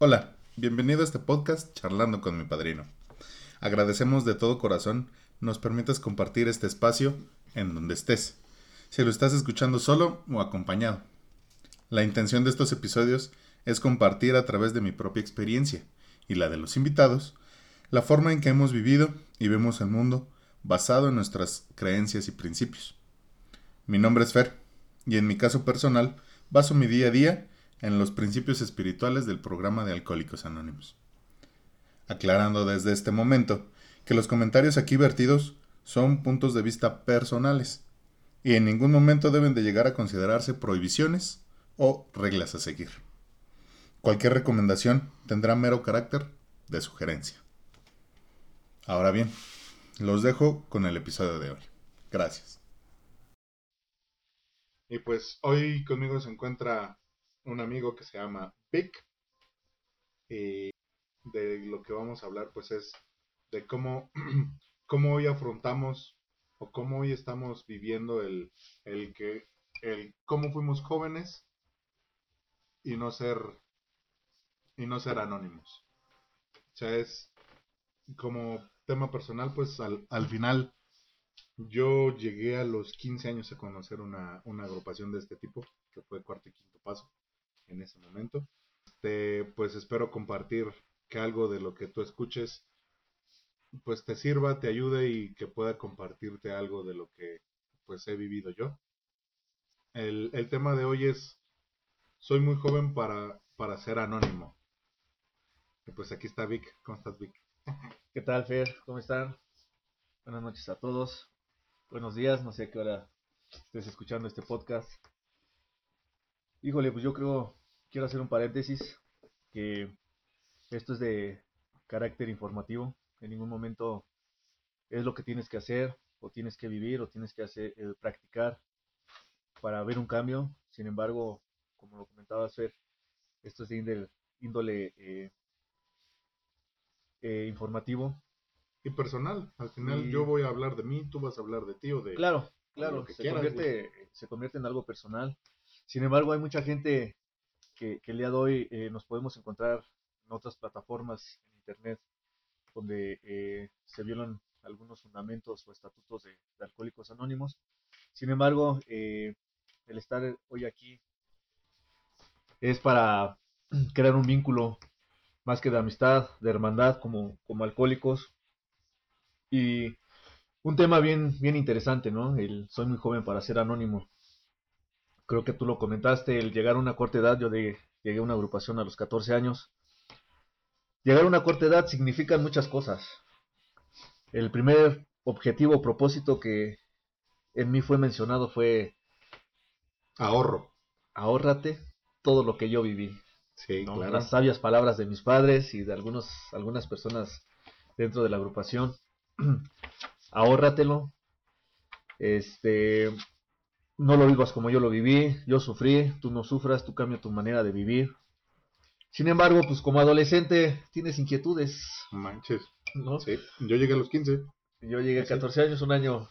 Hola, bienvenido a este podcast Charlando con mi padrino. Agradecemos de todo corazón nos permitas compartir este espacio en donde estés, si lo estás escuchando solo o acompañado. La intención de estos episodios es compartir a través de mi propia experiencia y la de los invitados la forma en que hemos vivido y vemos el mundo basado en nuestras creencias y principios. Mi nombre es Fer y en mi caso personal baso mi día a día en los principios espirituales del programa de Alcohólicos Anónimos. Aclarando desde este momento que los comentarios aquí vertidos son puntos de vista personales y en ningún momento deben de llegar a considerarse prohibiciones o reglas a seguir. Cualquier recomendación tendrá mero carácter de sugerencia. Ahora bien, los dejo con el episodio de hoy. Gracias. Y pues hoy conmigo se encuentra un amigo que se llama Vic. Y de lo que vamos a hablar pues es de cómo, cómo hoy afrontamos o cómo hoy estamos viviendo el, el que el cómo fuimos jóvenes y no ser y no ser anónimos. O sea, es como tema personal, pues al, al final yo llegué a los 15 años a conocer una, una agrupación de este tipo, que fue cuarto y quinto paso en ese momento. Este, pues espero compartir que algo de lo que tú escuches pues te sirva, te ayude y que pueda compartirte algo de lo que pues he vivido yo. El, el tema de hoy es soy muy joven para, para ser anónimo. Y pues aquí está Vic. ¿Cómo estás, Vic? ¿Qué tal, Fer? ¿Cómo están? Buenas noches a todos. Buenos días, no sé a qué hora estés escuchando este podcast. Híjole, pues yo creo, quiero hacer un paréntesis, que esto es de carácter informativo. En ningún momento es lo que tienes que hacer, o tienes que vivir, o tienes que hacer, eh, practicar para ver un cambio. Sin embargo, como lo comentaba Fer, esto es de índole, índole eh, eh, informativo. Y personal. Al final Y- yo voy a hablar de mí, tú vas a hablar de ti o de... Claro, claro, lo que se, quieras, convierte, se convierte en algo personal. Sin embargo, hay mucha gente que, el día de hoy eh, nos podemos encontrar en otras plataformas en Internet donde eh, se violan algunos fundamentos o estatutos de, de Alcohólicos Anónimos. Sin embargo, eh, el estar hoy aquí es para crear un vínculo más que de amistad, de hermandad como, como alcohólicos. Y un tema bien, bien interesante, ¿no? El soy muy joven para ser anónimo. Creo que tú lo comentaste, el llegar a una corta edad, yo llegué a una agrupación a los 14 años. Llegar a una corta edad significa muchas cosas. El primer objetivo o propósito que en mí fue mencionado fue Ahorro. ahórrate todo lo que yo viví. Sí, ¿no? claro. Las sabias palabras de mis padres y de algunos, algunas personas dentro de la agrupación. Ahórratelo. Este, no lo vivas como yo lo viví, yo sufrí, tú no sufras, tú cambia tu manera de vivir. Sin embargo, pues como adolescente tienes inquietudes, Manches. ¿no? Sí. Yo llegué a los 15. Yo llegué a Sí. 14 años, un año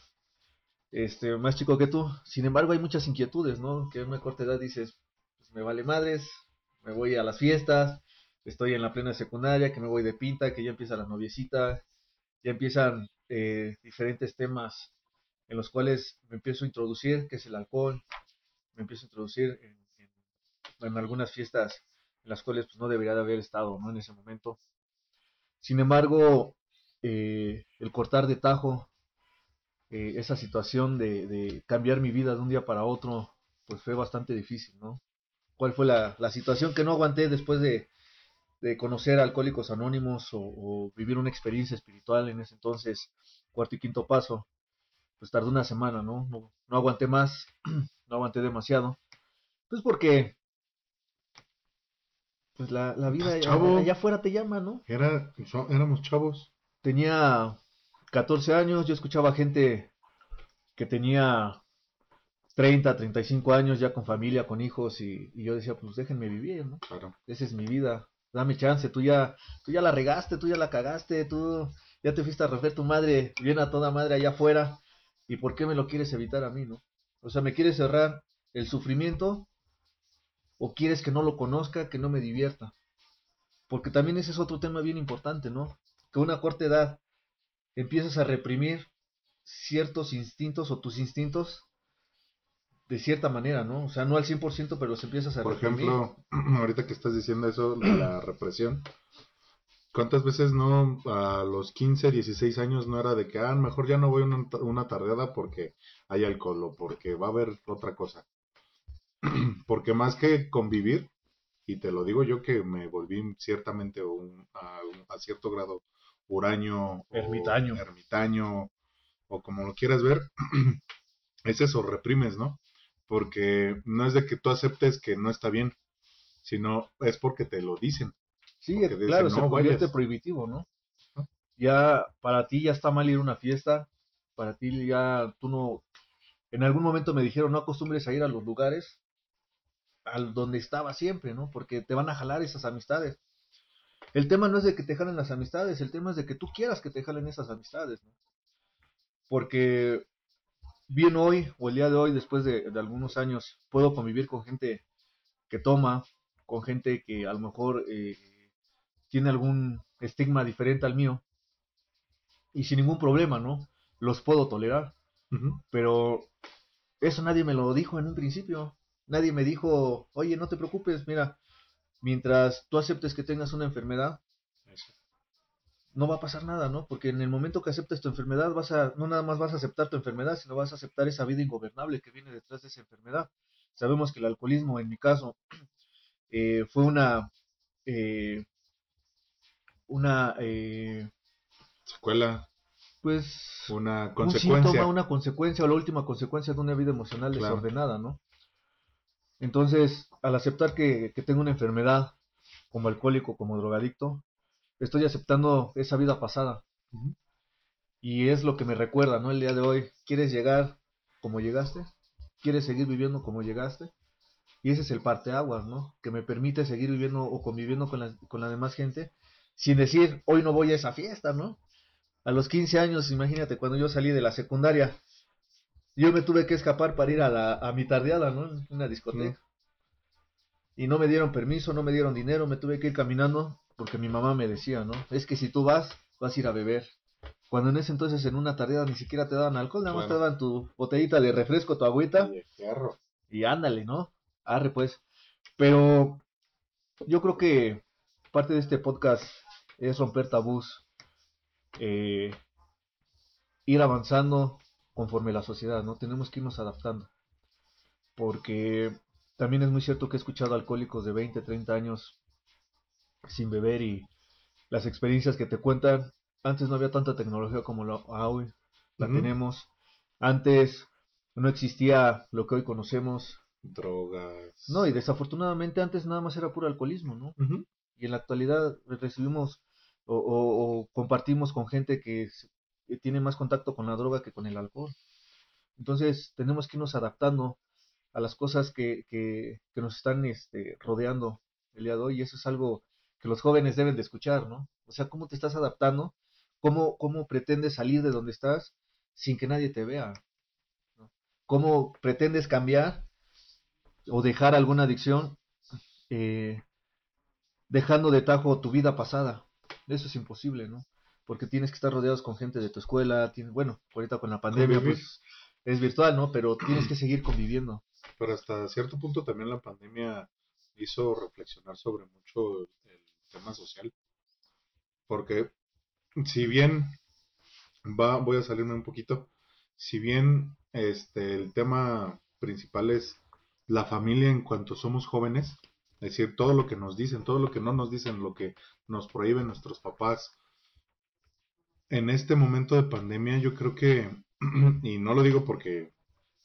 este, más chico que tú. Sin embargo, hay muchas inquietudes, ¿no? Que a una corta edad dices, pues me vale madres, me voy a las fiestas, estoy en la plena secundaria, que me voy de pinta, que ya empieza la noviecita, ya empiezan eh, diferentes temas en los cuales me empiezo a introducir, que es el alcohol, me empiezo a introducir en, en- algunas fiestas en las cuales pues, no debería de haber estado, ¿no? En ese momento. Sin embargo, eh, el cortar de tajo, eh, esa situación de, cambiar mi vida de un día para otro, pues fue bastante difícil, ¿no? ¿Cuál fue la, situación que no aguanté después de, conocer a Alcohólicos Anónimos o vivir una experiencia espiritual en ese entonces, cuarto y quinto paso? Pues tardó una semana, ¿no? No, no aguanté más, no aguanté demasiado. Pues porque, pues la, la vida Estás allá, allá afuera te llama, ¿no? Era, so- éramos chavos. tenía 14 años, yo escuchaba gente que tenía 30, 35 años ya con familia, con hijos y, y yo decía, pues déjenme vivir, ¿no? Claro. Esa es mi vida, dame chance, tú ya, tú ya la regaste, tú ya la cagaste, tú ya te fuiste a refer tu madre bien a toda madre allá afuera y ¿por qué me lo quieres evitar a mí, no? O sea, ¿me quieres cerrar el sufrimiento o quieres que no lo conozca, que no me divierta? Porque también ese es otro tema bien importante, ¿no? Que a una corta edad empiezas a reprimir ciertos instintos o tus instintos de cierta manera, ¿no? O sea, no al 100%, pero los empiezas a Por reprimir. ejemplo, ahorita que estás diciendo eso, de la represión, ¿cuántas veces no a los 15, 16 años no era de que, ah, mejor ya no voy una, una tardeada porque hay alcohol o porque va a haber otra cosa? porque más que convivir, y te lo digo yo que me volví ciertamente un- a, a cierto grado huraño, Ermitaño. o ermitaño, o como lo quieras ver, es eso, reprimes, ¿no? Porque no es de que tú aceptes que no está bien, sino es porque te lo dicen. Sí, claro, se "No convierte vayas". prohibitivo, ¿no? Ya para ti ya está mal ir a una fiesta, para ti ya tú no... En algún momento me dijeron, no acostumbres a ir a los lugares al donde estaba siempre, ¿no? Porque te van a jalar esas amistades. El tema no es de que te jalen las amistades, el tema es de que tú quieras que te jalen esas amistades, ¿no? Porque bien hoy, o el día de hoy, después de, de algunos años, puedo convivir con gente que toma, con gente que a lo mejor eh, tiene algún estigma diferente al mío, y sin ningún problema, ¿no? Los puedo tolerar, pero eso nadie me lo dijo en un principio. Nadie me dijo, oye, no te preocupes, mira, mientras tú aceptes que tengas una enfermedad, Eso. no va a pasar nada, ¿no? Porque en el momento que aceptes tu enfermedad, vas a, no nada más vas a aceptar tu enfermedad, sino vas a aceptar esa vida ingobernable que viene detrás de esa enfermedad. Sabemos que el alcoholismo, en mi caso, eh, fue una, eh, una, eh, Secuela, pues, una un consecuencia. síntoma, una consecuencia o la última consecuencia de una vida emocional Claro. desordenada, ¿no? Entonces, al aceptar que, que tengo una enfermedad como alcohólico, como drogadicto, estoy aceptando esa vida pasada. Y es lo que me recuerda, ¿no? El día de hoy, ¿quieres llegar como llegaste? ¿Quieres seguir viviendo como llegaste? Y ese es el parteaguas, ¿no? Que me permite seguir viviendo o conviviendo con la, con la demás gente sin decir, hoy no voy a esa fiesta, ¿no? A los 15 años, imagínate, cuando yo salí de la secundaria, yo me tuve que escapar para ir a, la, a mi tardeada, ¿no? En una discoteca. Y no me dieron permiso, no me dieron dinero, me tuve que ir caminando porque mi mamá me decía, ¿no? Es que si tú vas, vas a ir a beber. Cuando en ese entonces en una tardeada ni siquiera te daban alcohol, nada más te daban tu botellita de refresco, tu agüita Y y ándale, ¿no? Arre pues. Pero yo creo que parte de este podcast es romper tabús, eh, ir avanzando conforme la sociedad, ¿no? Tenemos que irnos adaptando. Porque también es muy cierto que he escuchado alcohólicos de 20, 30 años sin beber y las experiencias que te cuentan. Antes no había tanta tecnología como la hoy la tenemos. Antes no existía lo que hoy conocemos. Drogas. No, y desafortunadamente antes nada más era puro alcoholismo, ¿no? Y en la actualidad recibimos o, o- compartimos con gente que, que tiene más contacto con la droga que con el alcohol. Entonces tenemos que irnos adaptando a las cosas que, que, que nos están este, rodeando el día de hoy y eso es algo que los jóvenes deben de escuchar, ¿no? O sea, cómo te estás adaptando, cómo, cómo pretendes salir de donde estás sin que nadie te vea, ¿no? cómo pretendes cambiar o dejar alguna adicción eh, dejando de tajo tu vida pasada. Eso es imposible, ¿no? Porque tienes que estar rodeados con gente de tu escuela, tienes, bueno, ahorita con la pandemia Convivir. pues es virtual, ¿no? Pero tienes que seguir conviviendo. Pero hasta cierto punto también la pandemia hizo reflexionar sobre mucho el, el tema social. Porque si bien va, voy a salirme un poquito, si bien este el tema principal es la familia en cuanto somos jóvenes, es decir, todo lo que nos dicen, todo lo que no nos dicen, lo que nos prohíben nuestros papás. En este momento de pandemia yo creo que, y no lo digo porque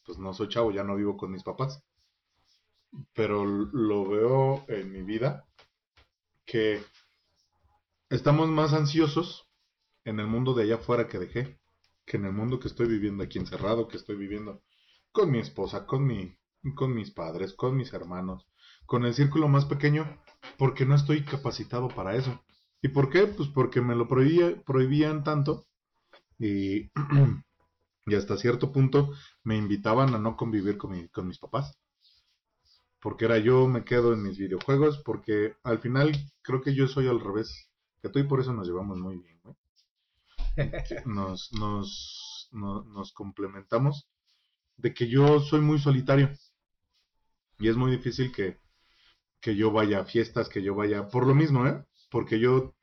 pues no soy chavo, ya no vivo con mis papás, pero lo veo en mi vida que estamos más ansiosos en el mundo de allá afuera que dejé, que en el mundo que estoy viviendo aquí encerrado, que estoy viviendo con mi esposa, con mi, con mis padres, con mis hermanos, con el círculo más pequeño, porque no estoy capacitado para eso. ¿Y por qué? Pues porque me lo prohibía- prohibían tanto y, y hasta cierto punto me invitaban a no convivir con, mi- con mis papás. porque era yo me quedo en mis videojuegos, porque al final creo que yo soy al revés que tú y por eso nos llevamos muy bien, güey. Nos, nos, nos complementamos de que yo soy muy solitario y es muy difícil que, que yo vaya a fiestas, que yo vaya, por lo mismo, ¿eh? Porque yo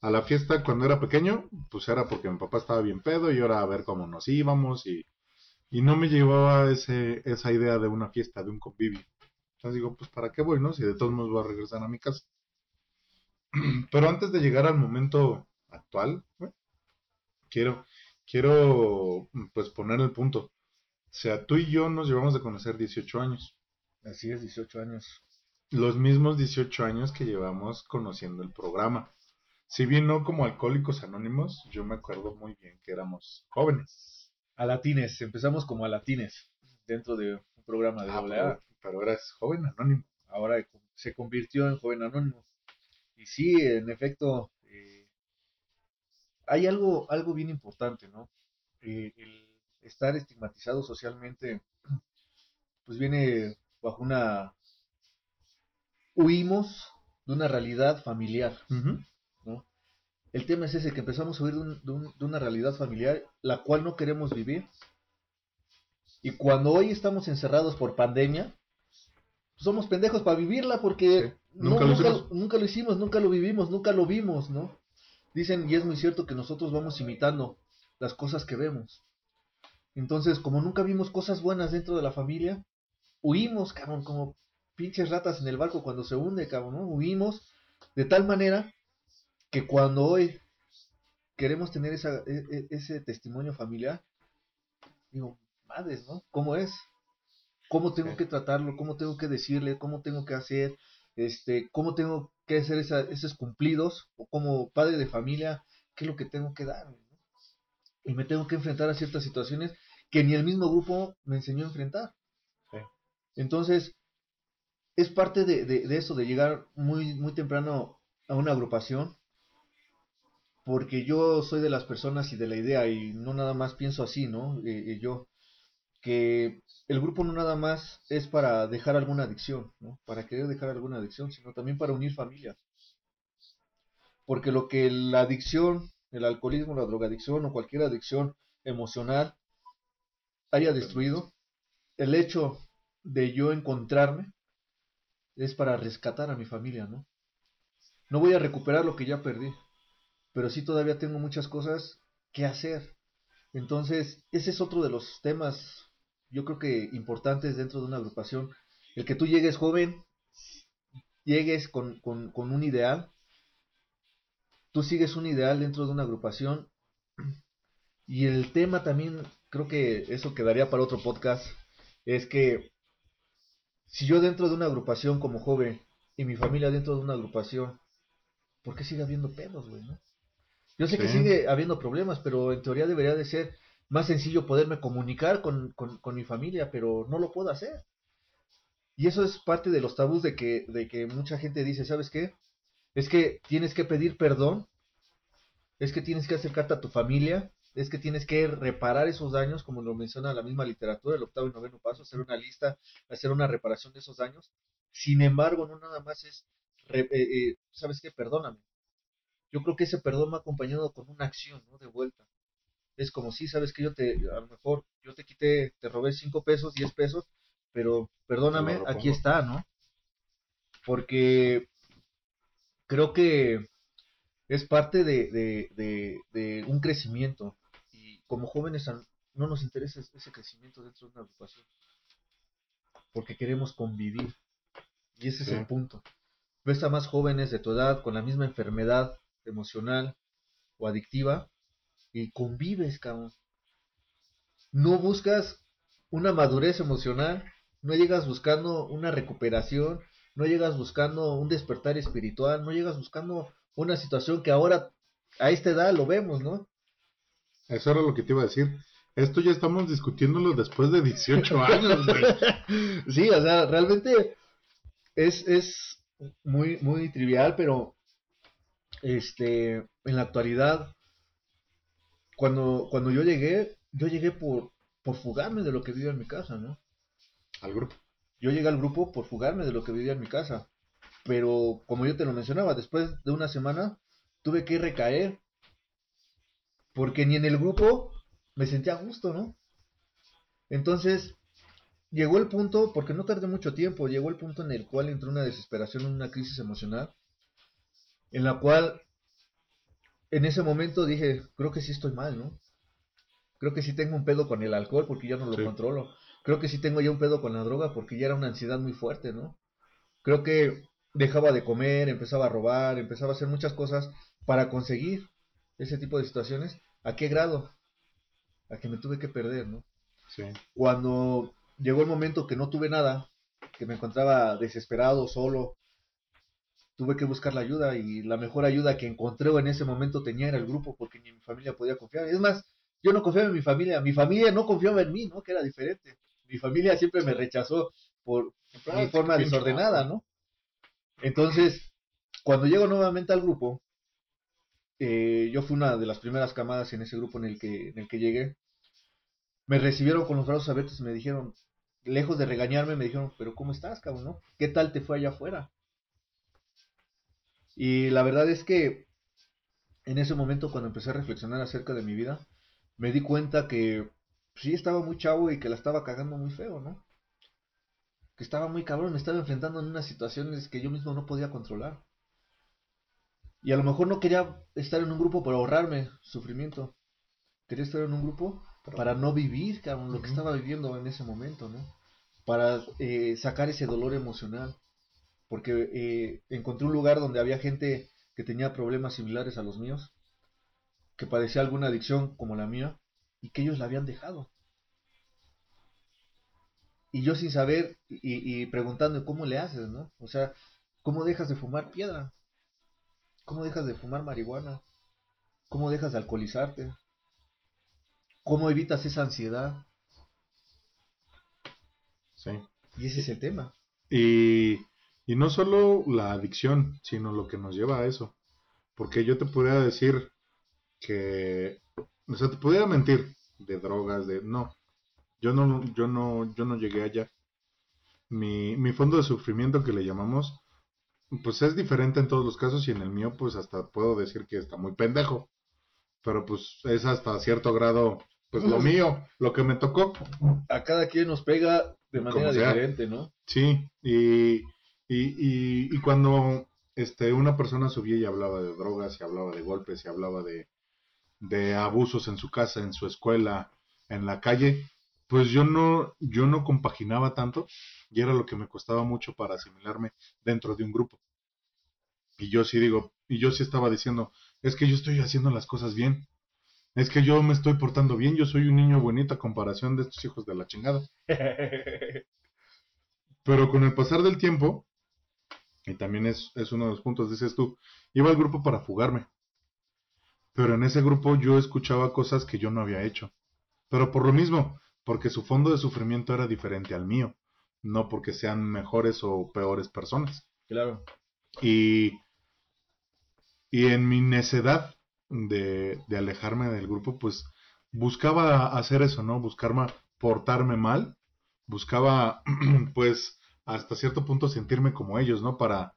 a la fiesta cuando era pequeño, pues era porque mi papá estaba bien pedo y ahora a ver cómo nos íbamos y, y no me llevaba ese, esa idea de una fiesta, de un convivio. Entonces digo, pues ¿para qué voy, no? Si de todos modos voy a regresar a mi casa. Pero antes de llegar al momento actual, quiero, quiero pues poner el punto. O sea, tú y yo nos llevamos de conocer 18 años. Así es, 18 años. Los mismos 18 años que llevamos conociendo el programa. Si bien no como alcohólicos anónimos, yo me acuerdo muy bien que éramos jóvenes. A latines, empezamos como a latines dentro de un programa de ah, Pero, eras joven anónimo. Ahora se convirtió en joven anónimo. Y sí, en efecto, eh, hay algo, algo bien importante, ¿no? Eh, el estar estigmatizado socialmente, pues viene bajo una... Huimos de una realidad familiar, ¿no? El tema es ese, que empezamos a huir de, una realidad familiar, la cual no queremos vivir. Y cuando hoy estamos encerrados por pandemia, pues somos pendejos para vivirla porque nunca, nunca, lo hicimos, nunca lo vivimos, nunca lo vimos, ¿no? Dicen, y es muy cierto que nosotros vamos imitando las cosas que vemos. Entonces, como nunca vimos cosas buenas dentro de la familia, huimos, cabrón, como pinches ratas en el barco cuando se hunde, cabrón, ¿no? Huimos de tal manera que cuando hoy queremos tener esa, e, e, ese testimonio familiar, digo, madres, ¿no? ¿Cómo es? ¿Cómo tengo que tratarlo? ¿Cómo tengo que decirle? ¿Cómo tengo que hacer? Este, ¿Cómo tengo que hacer esos cumplidos? O como padre de familia, ¿qué es lo que tengo que dar? Y me tengo que enfrentar a ciertas situaciones que ni el mismo grupo me enseñó a enfrentar. Entonces, es parte de, eso, de llegar muy, muy temprano a una agrupación, porque yo soy de las personas y de la idea, y no nada más pienso así, ¿no? Eh, eh, yo, que el grupo no nada más es para dejar alguna adicción, ¿no? Para querer dejar alguna adicción, sino también para unir familias. Porque lo que la adicción, el alcoholismo, la drogadicción o cualquier adicción emocional haya destruido, el hecho de yo encontrarme es para rescatar a mi familia, ¿no? No voy a recuperar lo que ya perdí, pero sí todavía tengo muchas cosas que hacer. Entonces, ese es otro de los temas, yo creo que importantes dentro de una agrupación. El que tú llegues joven, llegues con, con, con un ideal, tú sigues un ideal dentro de una agrupación y el tema también creo que eso quedaría para otro podcast, es que si yo dentro de una agrupación como joven y mi familia dentro de una agrupación, ¿por qué sigue habiendo pedos, güey? ¿no? Yo sé que sigue habiendo problemas, pero en teoría debería de ser más sencillo poderme comunicar con, con, mi familia, pero no lo puedo hacer. Y eso es parte de los tabús de que, de que mucha gente dice, ¿sabes qué? Es que tienes que pedir perdón, es que tienes que acercarte a tu familia, es que tienes que reparar esos daños, como lo menciona la misma literatura, el octavo y noveno paso, hacer una lista, hacer una reparación de esos daños. Sin embargo, no nada más es, eh, eh, ¿sabes qué? Perdóname. Yo creo que ese perdón me ha acompañado con una acción, ¿no? De vuelta. Es como si, ¿sabes que Yo te, a lo mejor, yo te quité, te robé cinco pesos, diez pesos, pero perdóname, aquí está, ¿no? Porque creo que es parte de, de, de un crecimiento como jóvenes no nos interesa ese crecimiento dentro de una agrupación. Porque queremos convivir. Y ese es el punto. Ves a más jóvenes de tu edad con la misma enfermedad emocional o adictiva y convives, cabrón. No buscas una madurez emocional, no llegas buscando una recuperación, no llegas buscando un despertar espiritual, no llegas buscando una situación que ahora a esta edad lo vemos, ¿no? Eso era lo que te iba a decir. Esto ya estamos discutiéndolo después de 18 años, güey. sí, o sea, realmente es, es muy, muy trivial, pero este, en la actualidad, cuando, cuando yo llegué, yo llegué por, por fugarme de lo que vivo en mi casa, ¿no? Al grupo. yo llegué al grupo por fugarme de lo que vivía en mi casa. Pero como yo te lo mencionaba, después de una semana tuve que recaer. Porque ni en el grupo me sentía a gusto, ¿no? Entonces, llegó el punto, porque no tardé mucho tiempo, llegó el punto en el cual entró una desesperación, una crisis emocional, en la cual en ese momento dije, creo que sí estoy mal, ¿no? Creo que sí tengo un pedo con el alcohol porque ya no lo controlo. Creo que sí tengo ya un pedo con la droga porque ya era una ansiedad muy fuerte, ¿no? Creo que dejaba de comer, empezaba a robar, empezaba a hacer muchas cosas para conseguir ese tipo de situaciones. ¿A qué grado? A que me tuve que perder, ¿no? Sí. Cuando llegó el momento que no tuve nada, que me encontraba desesperado, solo, tuve que buscar la ayuda y la mejor ayuda que encontré en ese momento tenía era el grupo porque ni mi familia podía confiar. Es más, yo no confiaba en mi familia, mi familia no confiaba en mí, ¿no? Que era diferente. Mi familia siempre me rechazó por mi forma desordenada, ¿no? Entonces, cuando llego nuevamente al grupo, eh, yo fui una de las primeras camadas en ese grupo en el que, en el que llegué. Me recibieron con los brazos abiertos y me dijeron, lejos de regañarme, me dijeron, pero ¿cómo estás, cabrón? ¿no? ¿Qué tal te fue allá afuera? Y la verdad es que en ese momento, cuando empecé a reflexionar acerca de mi vida, me di cuenta que sí estaba muy chavo y que la estaba cagando muy feo, ¿no? Que estaba muy cabrón, me estaba enfrentando en unas situaciones que yo mismo no podía controlar. Y a lo mejor no quería estar en un grupo para ahorrarme sufrimiento. Quería estar en un grupo para no vivir, cabrón, lo que estaba viviendo en ese momento, ¿no? Para eh, sacar ese dolor emocional. Porque eh, encontré un lugar donde había gente que tenía problemas similares a los míos, que padecía alguna adicción como la mía, y que ellos la habían dejado. Y yo sin saber y, y preguntando cómo le haces, ¿no? O sea, ¿cómo dejas de fumar piedra? ¿Cómo dejas de fumar marihuana? ¿Cómo dejas de alcoholizarte? ¿Cómo evitas esa ansiedad? Sí. Y ese es el tema. Y, y no solo la adicción, sino lo que nos lleva a eso. Porque yo te podría decir que, o sea, te pudiera mentir de drogas, de no, yo no, yo no, yo no llegué allá. Mi, mi fondo de sufrimiento que le llamamos, pues es diferente en todos los casos y en el mío, pues hasta puedo decir que está muy pendejo. Pero pues es hasta cierto grado, pues lo mío, lo que me tocó. A cada quien nos pega de manera diferente, ¿no? Sí, y, y, y, y cuando este, una persona subía y hablaba de drogas, y hablaba de golpes, y hablaba de, de abusos en su casa, en su escuela, en la calle, pues yo no, yo no compaginaba tanto y era lo que me costaba mucho para asimilarme dentro de un grupo. Y yo sí digo, y yo sí estaba diciendo, es que yo estoy haciendo las cosas bien, es que yo me estoy portando bien, yo soy un niño bonito a comparación de estos hijos de la chingada. Pero con el pasar del tiempo, y también es, es uno de los puntos, dices tú, iba al grupo para fugarme. Pero en ese grupo yo escuchaba cosas que yo no había hecho. Pero por lo mismo, porque su fondo de sufrimiento era diferente al mío, no porque sean mejores o peores personas. Claro. Y, y en mi necedad de, de alejarme del grupo, pues buscaba hacer eso, ¿no? Buscarme portarme mal, buscaba pues hasta cierto punto sentirme como ellos, ¿no? Para,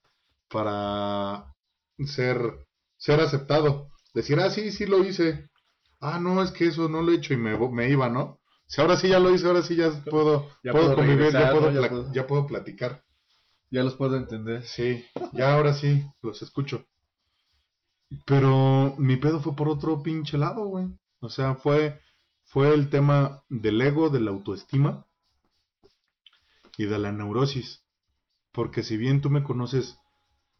para ser, ser aceptado decir, ah, sí, sí lo hice. Ah, no, es que eso no lo he hecho y me, me iba, ¿no? Si ahora sí ya lo hice, ahora sí ya puedo, Ya puedo puedo convivir, ya regresar, puedo, ¿no? Ya pla- puedo. ya puedo platicar. Ya los puedo entender. Sí, ya ahora sí, los escucho. Pero mi pedo fue por otro pinche lado, güey. O sea, fue, fue el tema del ego, de la autoestima y de la neurosis. Porque si bien tú me conoces,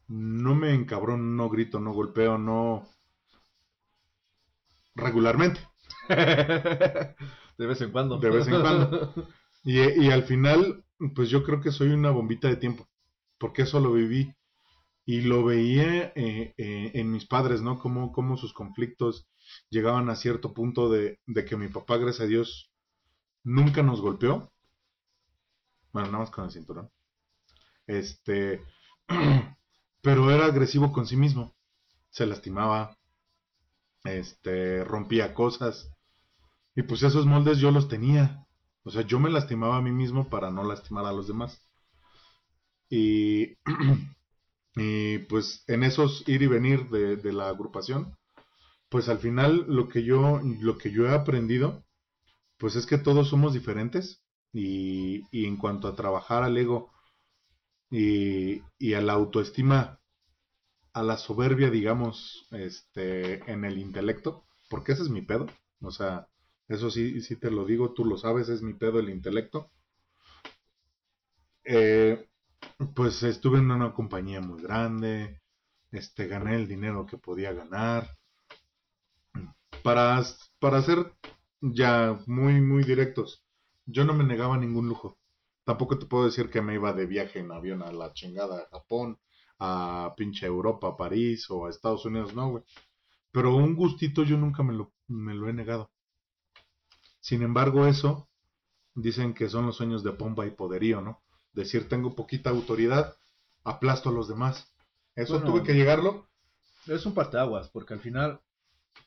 no me encabrono, no grito, no golpeo, no... regularmente. de vez en cuando. De vez en cuando. Y, y al final, pues yo creo que soy una bombita de tiempo, porque eso lo viví y lo veía eh, eh, en mis padres, ¿no? Cómo, cómo sus conflictos llegaban a cierto punto de, de que mi papá, gracias a Dios, nunca nos golpeó. Bueno, nada más con el cinturón. Este, pero era agresivo con sí mismo. Se lastimaba, este, rompía cosas. Y pues esos moldes yo los tenía. O sea, yo me lastimaba a mí mismo para no lastimar a los demás. Y, y pues en esos ir y venir de, la agrupación, pues al final lo que yo, lo que yo he aprendido, pues es que todos somos diferentes y, y en cuanto a trabajar al ego y, y a la autoestima, a la soberbia, digamos, este, en el intelecto, porque ese es mi pedo, o sea, eso sí, sí te lo digo, tú lo sabes, es mi pedo el intelecto. Eh, pues estuve en una compañía muy grande, este, gané el dinero que podía ganar. Para, para ser ya muy, muy directos, yo no me negaba ningún lujo. Tampoco te puedo decir que me iba de viaje en avión a la chingada a Japón, a pinche Europa, a París o a Estados Unidos, no, güey. Pero un gustito yo nunca me lo, me lo he negado. Sin embargo, eso dicen que son los sueños de pompa y poderío, ¿no? Decir, tengo poquita autoridad, aplasto a los demás. Eso Bueno, tuve que llegarlo. Es un parteaguas, porque al final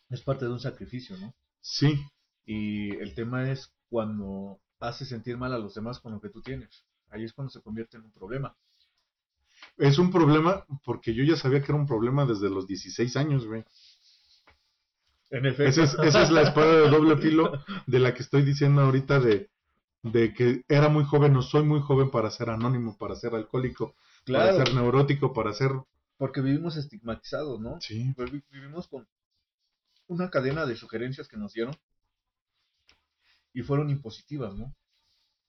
es parte de un sacrificio, ¿no? Sí, Y el tema es cuando haces sentir mal a los demás con lo que tú tienes. Ahí es cuando se convierte en un problema. es un problema porque yo ya sabía que era un problema desde los 16 años, güey. En efecto. Esa es, esa es la espada de doble filo de la que estoy diciendo ahorita de, de que era muy joven o soy muy joven para ser anónimo, para ser alcohólico, Claro, para ser neurótico, para ser... porque vivimos estigmatizados, ¿no? Sí, Vi- Vivimos con una cadena de sugerencias que nos dieron y fueron impositivas, ¿no?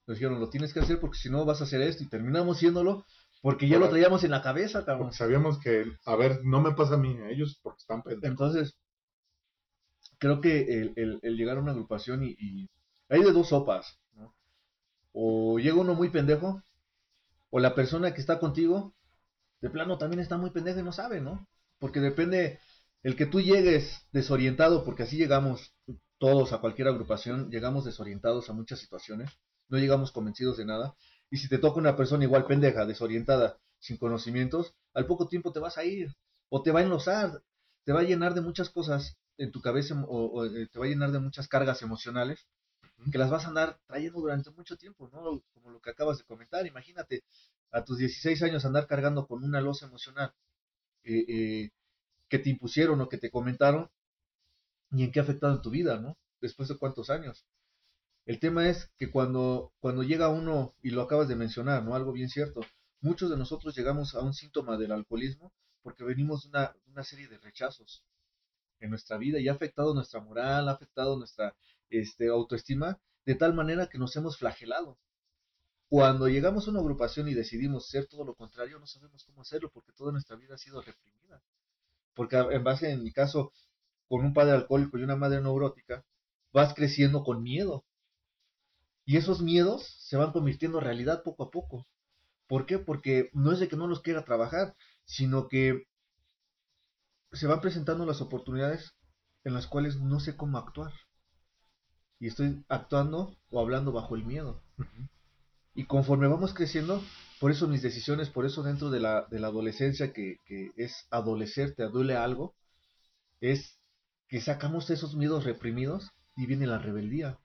Nos dijeron, lo tienes que hacer porque si no vas a hacer esto y terminamos siéndolo porque ya lo traíamos en la cabeza, cabrón. porque sabíamos que, a ver, no me pasa a mí, a ellos porque están pendejos. Entonces, creo que el, el- llegar a una agrupación y, y hay de dos sopas, ¿no? O llega uno muy pendejo, o la persona que está contigo, de plano también está muy pendeja y no sabe, ¿no? Porque depende, el que tú llegues desorientado, porque así llegamos todos a cualquier agrupación, llegamos desorientados a muchas situaciones, no llegamos convencidos de nada, y si te toca una persona igual pendeja, desorientada, sin conocimientos, al poco tiempo te vas a ir, o te va a enlosar, te va a llenar de muchas cosas en tu cabeza emo- o, o, eh, te va a llenar de muchas cargas emocionales que las vas a andar trayendo durante mucho tiempo, ¿no? Como lo que acabas de comentar, imagínate a tus 16 años andar cargando con una losa emocional eh, eh, que te impusieron o que te comentaron y en qué ha afectado en tu vida, ¿no? Después de cuántos años. El tema es que cuando, cuando llega uno, y lo acabas de mencionar, ¿no? Algo bien cierto, muchos de nosotros llegamos a un síntoma del alcoholismo porque venimos de una, una serie de rechazos en nuestra vida y ha afectado nuestra moral, ha afectado nuestra este, autoestima de tal manera que nos hemos flagelado. Cuando llegamos a una agrupación y decidimos ser todo lo contrario, no sabemos cómo hacerlo porque toda nuestra vida ha sido reprimida. Porque a- en base, en mi caso, con un padre alcohólico y una madre neurótica, vas creciendo con miedo. Y esos miedos se van convirtiendo en realidad poco a poco. ¿Por qué? Porque no es de que no los quiera trabajar, sino que se van presentando las oportunidades en las cuales no sé cómo actuar. Y estoy actuando o hablando bajo el miedo. Y conforme vamos creciendo, por eso mis decisiones, por eso dentro de la, de la adolescencia, que, es adolecer, te duele algo, es que sacamos esos miedos reprimidos y viene la rebeldía.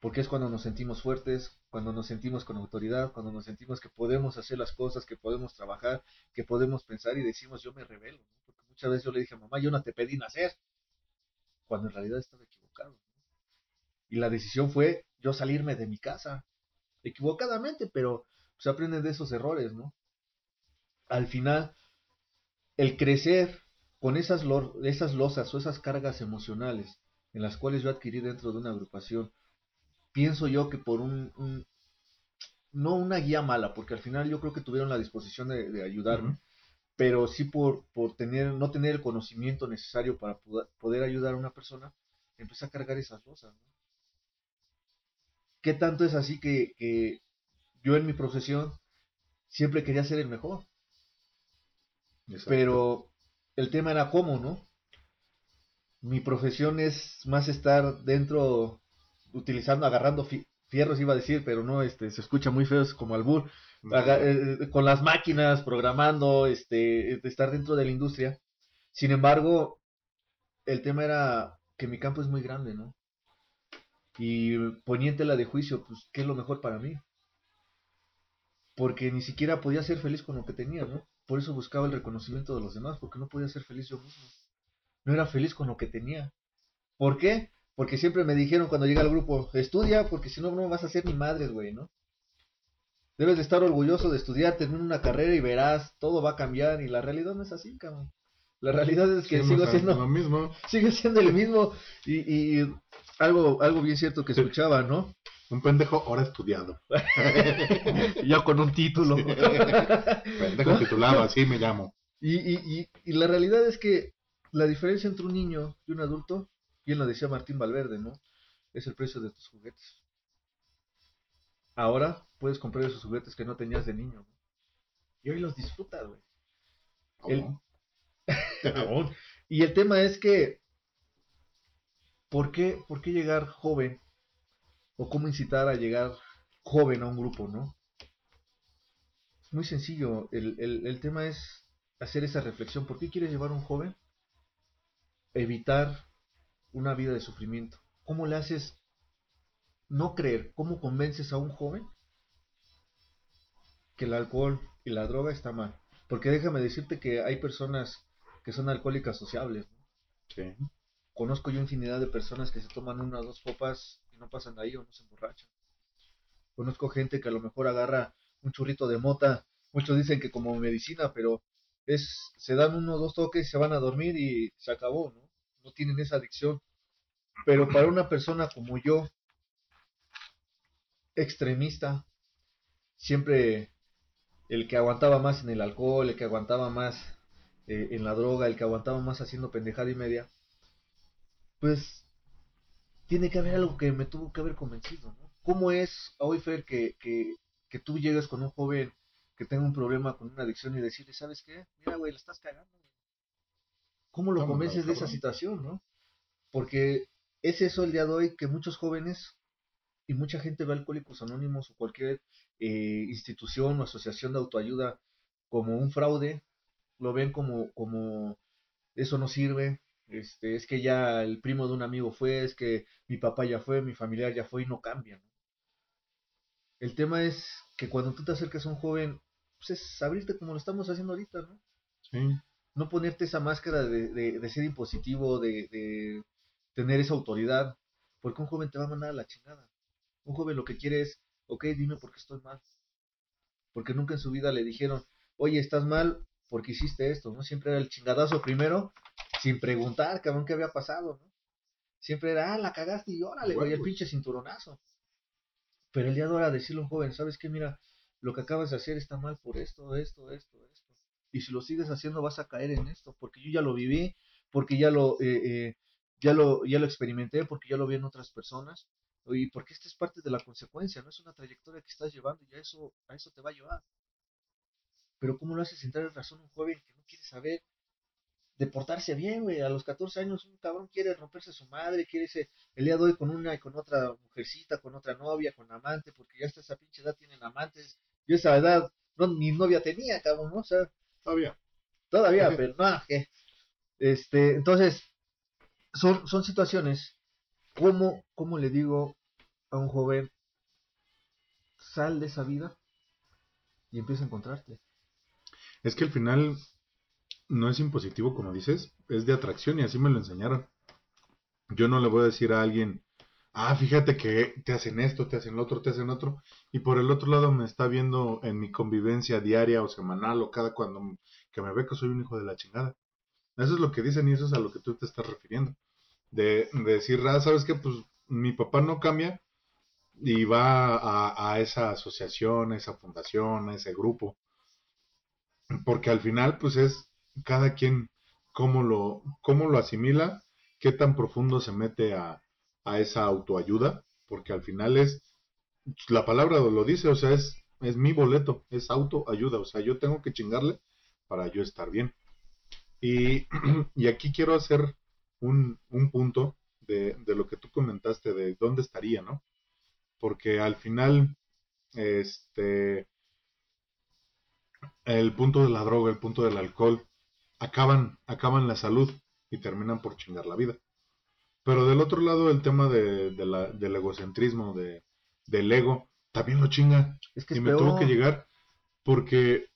Porque es cuando nos sentimos fuertes, cuando nos sentimos con autoridad, cuando nos sentimos que podemos hacer las cosas, que podemos trabajar, que podemos pensar y decimos yo me rebelo. Muchas veces yo le dije mamá, yo no te pedí nacer, cuando en realidad estaba equivocado. Y la decisión fue yo salirme de mi casa, equivocadamente, pero se aprenden de esos errores, ¿no? Al final, el crecer con esas, esas losas o esas cargas emocionales en las cuales yo adquirí dentro de una agrupación, pienso yo que por un, un- no una guía mala, porque al final yo creo que tuvieron la disposición de, ayudarme. Pero sí por, por tener, no tener el conocimiento necesario para poder, poder ayudar a una persona, empecé a cargar esas losas. ¿no? ¿Qué tanto es así que, que yo en mi profesión siempre quería ser el mejor? Exacto. Pero el tema era cómo, ¿no? Mi profesión es más estar dentro, utilizando, agarrando fi- fierros, iba a decir, pero no, este, se escucha muy feo, es como albur, aga- eh, con las máquinas, programando, este, de estar dentro de la industria. Sin embargo, el tema era que mi campo es muy grande, ¿no? Y poniéntela de juicio, pues, ¿qué es lo mejor para mí? porque ni siquiera podía ser feliz con lo que tenía, ¿no? Por eso buscaba el reconocimiento de los demás, porque no podía ser feliz yo mismo. No era feliz con lo que tenía. ¿Por qué? Porque siempre me dijeron cuando llega al grupo, estudia, porque si no, no vas a ser ni madres, güey, ¿no? Debes de estar orgulloso de estudiar, tener una carrera y verás, todo va a cambiar. Y la realidad no es así, cabrón. La realidad es que sigo siendo lo mismo. Sigue siendo lo mismo. Y, y algo, algo bien cierto que escuchaba, ¿no? Un pendejo ahora estudiado. ya con un título. pendejo titulado, así me llamo. Y, y, y, la realidad es que la diferencia entre un niño y un adulto, bien lo decía Martín Valverde, ¿no? Es el precio de tus juguetes. Ahora puedes comprar esos juguetes que no tenías de niño. Y hoy los disfrutas, güey. y el tema es que, ¿por qué, ¿por qué llegar joven? O cómo incitar a llegar joven a un grupo, ¿no? Es muy sencillo. El, el, el tema es hacer esa reflexión. ¿Por qué quieres llevar a un joven? Evitar una vida de sufrimiento. ¿Cómo le haces no creer, cómo convences a un joven que el alcohol y la droga está mal. Porque déjame decirte que hay personas que son alcohólicas sociables. Sí. Conozco yo infinidad de personas que se toman una o dos copas y no pasan de ahí o no se emborrachan. Conozco gente que a lo mejor agarra un churrito de mota, muchos dicen que como medicina, pero es se dan uno o dos toques, se van a dormir y se acabó, ¿no? No tienen esa adicción. Pero para una persona como yo, extremista, siempre el que aguantaba más en el alcohol, el que aguantaba más eh, en la droga, el que aguantaba más haciendo pendejada y media, pues tiene que haber algo que me tuvo que haber convencido, ¿no? ¿Cómo es hoy, Fer, que, que, que tú llegas con un joven que tenga un problema con una adicción y decirle, ¿sabes qué? Mira, güey, le estás cagando. ¿Cómo lo convences de esa situación, no? Porque es eso el día de hoy que muchos jóvenes y mucha gente ve Alcohólicos Anónimos o cualquier eh, institución o asociación de autoayuda como un fraude, lo ven como, como eso no sirve, este, es que ya el primo de un amigo fue, es que mi papá ya fue, mi familiar ya fue y no cambia. El tema es que cuando tú te acercas a un joven, pues es abrirte como lo estamos haciendo ahorita, ¿no? Sí. No ponerte esa máscara de, de, ser impositivo, de, de tener esa autoridad, porque un joven te va a mandar a la chingada. Un joven lo que quiere es, ok, dime por qué estoy mal. Porque nunca en su vida le dijeron, oye, estás mal porque hiciste esto, ¿no? Siempre era el chingadazo primero, sin preguntar, cabrón, qué había pasado, ¿no? Siempre era, ah, la cagaste y órale, güey, el pinche cinturonazo. Pero el día de ahora decirle a un joven, ¿sabes qué? Mira, lo que acabas de hacer está mal por esto, esto, esto, esto. Y si lo sigues haciendo vas a caer en esto, porque yo ya lo viví, porque ya lo, eh, eh, ya lo, ya lo experimenté, porque ya lo vi en otras personas. Y porque esta es parte de la consecuencia, no es una trayectoria que estás llevando y a eso, a eso te va a llevar. Pero ¿cómo lo haces entrar en razón un joven que no quiere saber de portarse bien, güey? A los 14 años un cabrón quiere romperse su madre, quiere ser el día de hoy con una y con otra mujercita, con otra novia, con amante, porque ya hasta esa pinche edad tienen amantes. Yo esa edad, no, mi novia tenía, cabrón, ¿no? O sea, todavía. Todavía, pero no, ¿qué? Este, entonces, son, son situaciones ¿Cómo, ¿Cómo le digo a un joven, sal de esa vida y empieza a encontrarte? Es que al final no es impositivo, como dices, es de atracción y así me lo enseñaron. Yo no le voy a decir a alguien, ah, fíjate que te hacen esto, te hacen lo otro, te hacen otro, y por el otro lado me está viendo en mi convivencia diaria o semanal o cada cuando que me ve que soy un hijo de la chingada. Eso es lo que dicen y eso es a lo que tú te estás refiriendo de, decir, ah, ¿sabes qué? Pues mi papá no cambia y va a, esa asociación, a esa fundación, a ese grupo. Porque al final, pues es cada quien cómo lo, cómo lo asimila, qué tan profundo se mete a, a esa autoayuda, porque al final es, la palabra lo dice, o sea, es, es mi boleto, es autoayuda, o sea, yo tengo que chingarle para yo estar bien. Y, y aquí quiero hacer un, un punto de, de, lo que tú comentaste, de dónde estaría, ¿no? Porque al final, este, el punto de la droga, el punto del alcohol, acaban, acaban la salud y terminan por chingar la vida. Pero del otro lado, el tema de, la, del egocentrismo, de, del ego, también lo chinga. Es que y me tuvo que llegar Porque,